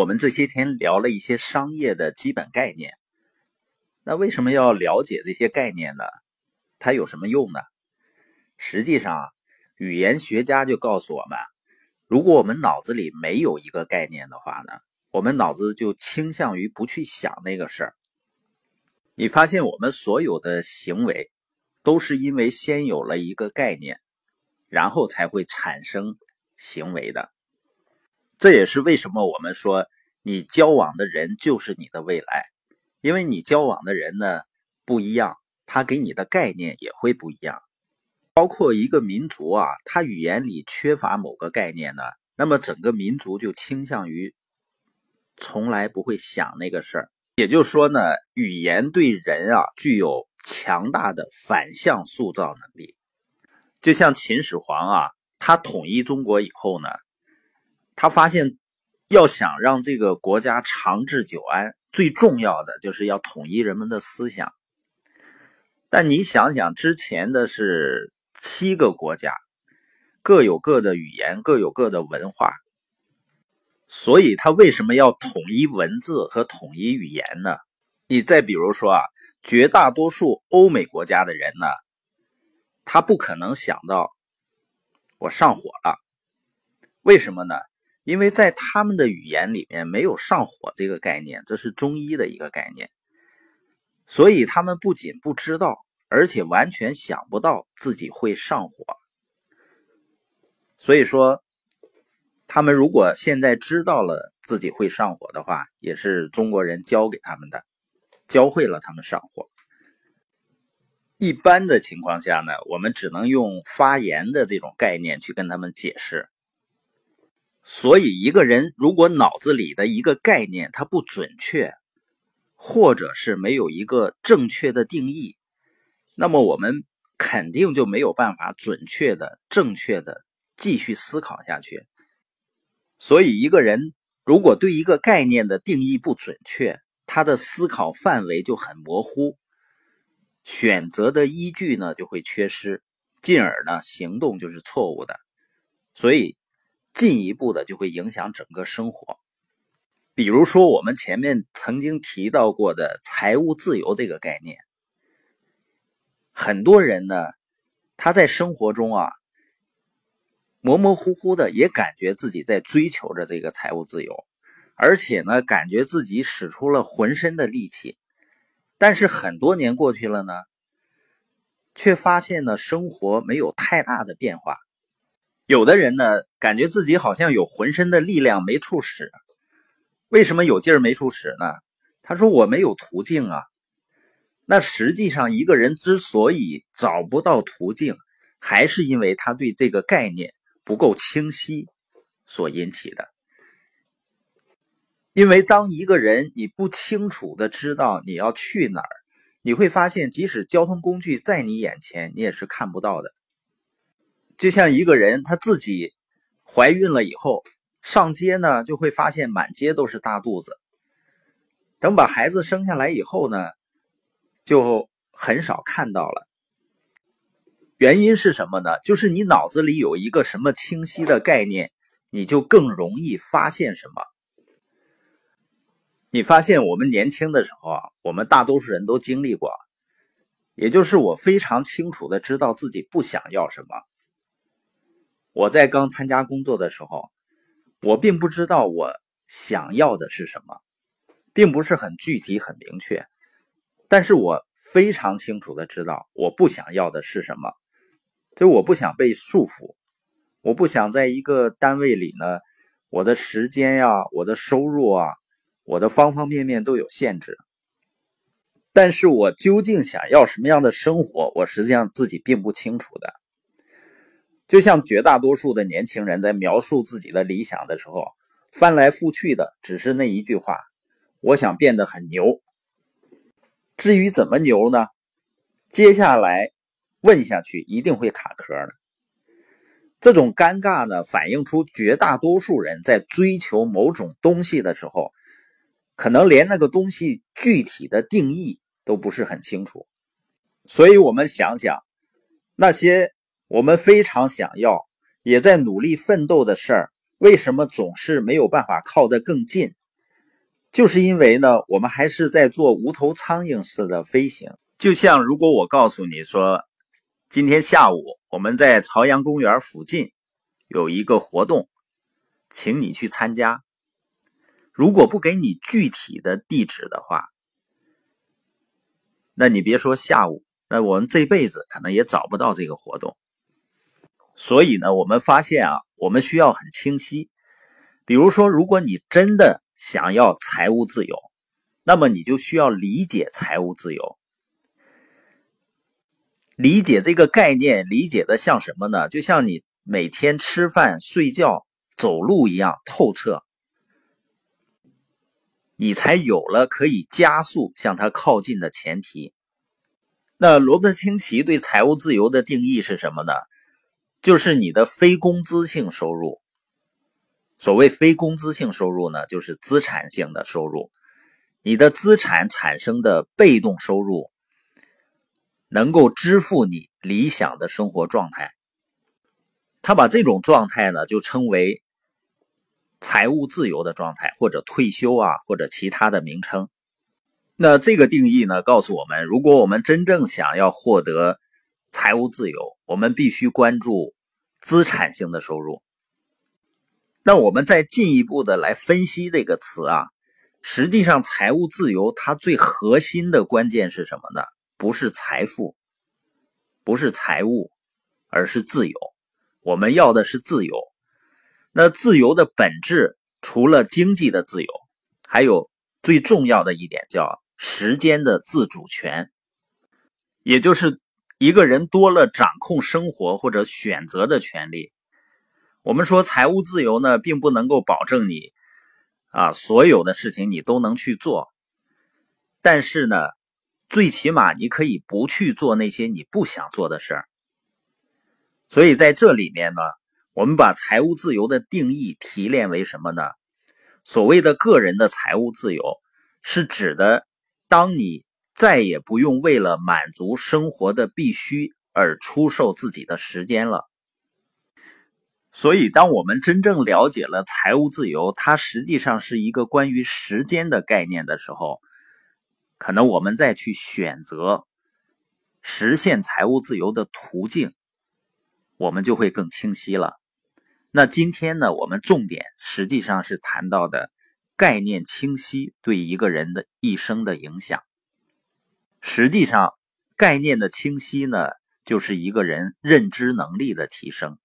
我们这些天聊了一些商业的基本概念，那为什么要了解这些概念呢？它有什么用呢？实际上，语言学家就告诉我们，如果我们脑子里没有一个概念的话呢，我们脑子就倾向于不去想那个事儿。你发现我们所有的行为，都是因为先有了一个概念，然后才会产生行为的。这也是为什么我们说你交往的人就是你的未来，因为你交往的人呢不一样，他给你的概念也会不一样。包括一个民族啊，他语言里缺乏某个概念呢，那么整个民族就倾向于从来不会想那个事儿。也就是说呢，语言对人啊具有强大的反向塑造能力。就像秦始皇啊，他统一中国以后呢。他发现，要想让这个国家长治久安，最重要的就是要统一人们的思想。但你想想，之前的是七个国家，各有各的语言，各有各的文化，所以他为什么要统一文字和统一语言呢？你再比如说啊，绝大多数欧美国家的人呢，他不可能想到我上火了，为什么呢？因为在他们的语言里面没有上火这个概念，这是中医的一个概念，所以他们不仅不知道，而且完全想不到自己会上火。所以说，他们如果现在知道了自己会上火的话，也是中国人教给他们的，教会了他们上火。一般的情况下呢，我们只能用发言的这种概念去跟他们解释。所以，一个人如果脑子里的一个概念它不准确，或者是没有一个正确的定义，那么我们肯定就没有办法准确的、正确的继续思考下去。所以，一个人如果对一个概念的定义不准确，他的思考范围就很模糊，选择的依据呢就会缺失，进而呢行动就是错误的。所以。进一步的就会影响整个生活，比如说我们前面曾经提到过的财务自由这个概念，很多人呢，他在生活中啊，模模糊糊的也感觉自己在追求着这个财务自由，而且呢，感觉自己使出了浑身的力气，但是很多年过去了呢，却发现呢，生活没有太大的变化。有的人呢，感觉自己好像有浑身的力量没处使，为什么有劲儿没处使呢？他说我没有途径啊。那实际上，一个人之所以找不到途径，还是因为他对这个概念不够清晰所引起的。因为当一个人你不清楚的知道你要去哪儿，你会发现，即使交通工具在你眼前，你也是看不到的。就像一个人他自己怀孕了以后上街呢，就会发现满街都是大肚子。等把孩子生下来以后呢，就很少看到了。原因是什么呢？就是你脑子里有一个什么清晰的概念，你就更容易发现什么。你发现我们年轻的时候啊，我们大多数人都经历过，也就是我非常清楚的知道自己不想要什么。我在刚参加工作的时候，我并不知道我想要的是什么，并不是很具体、很明确。但是我非常清楚的知道我不想要的是什么，就我不想被束缚，我不想在一个单位里呢，我的时间呀、我的收入啊、我的方方面面都有限制。但是我究竟想要什么样的生活，我实际上自己并不清楚的。就像绝大多数的年轻人在描述自己的理想的时候，翻来覆去的只是那一句话：“我想变得很牛。”至于怎么牛呢？接下来问下去一定会卡壳的。这种尴尬呢，反映出绝大多数人在追求某种东西的时候，可能连那个东西具体的定义都不是很清楚。所以，我们想想那些。我们非常想要，也在努力奋斗的事儿，为什么总是没有办法靠得更近，就是因为呢，我们还是在做无头苍蝇似的飞行。就像如果我告诉你说，今天下午我们在朝阳公园附近有一个活动，请你去参加。如果不给你具体的地址的话，那你别说下午，那我们这辈子可能也找不到这个活动。所以呢，我们发现啊，我们需要很清晰。比如说，如果你真的想要财务自由，那么你就需要理解财务自由。理解这个概念，理解的像什么呢？就像你每天吃饭、睡觉、走路一样透彻，你才有了可以加速向它靠近的前提。那罗伯特清崎对财务自由的定义是什么呢？就是你的非工资性收入。所谓非工资性收入呢，就是资产性的收入，你的资产产生的被动收入，能够支付你理想的生活状态。他把这种状态呢，就称为财务自由的状态，或者退休啊，或者其他的名称。那这个定义呢，告诉我们，如果我们真正想要获得财务自由，我们必须关注资产性的收入。那我们再进一步的来分析这个词啊，实际上财务自由它最核心的关键是什么呢？不是财富，不是财务，而是自由。我们要的是自由。那自由的本质，除了经济的自由，还有最重要的一点叫时间的自主权，也就是一个人多了掌控生活或者选择的权利。我们说财务自由呢，并不能够保证你啊所有的事情你都能去做，但是呢，最起码你可以不去做那些你不想做的事儿。所以在这里面呢，我们把财务自由的定义提炼为什么呢？所谓的个人的财务自由，是指的当你再也不用为了满足生活的必须而出售自己的时间了。所以，当我们真正了解了财务自由，它实际上是一个关于时间的概念的时候，可能我们再去选择实现财务自由的途径，我们就会更清晰了。那今天呢，我们重点实际上是谈到的概念清晰对一个人的一生的影响。实际上，概念的清晰呢，就是一个人认知能力的提升。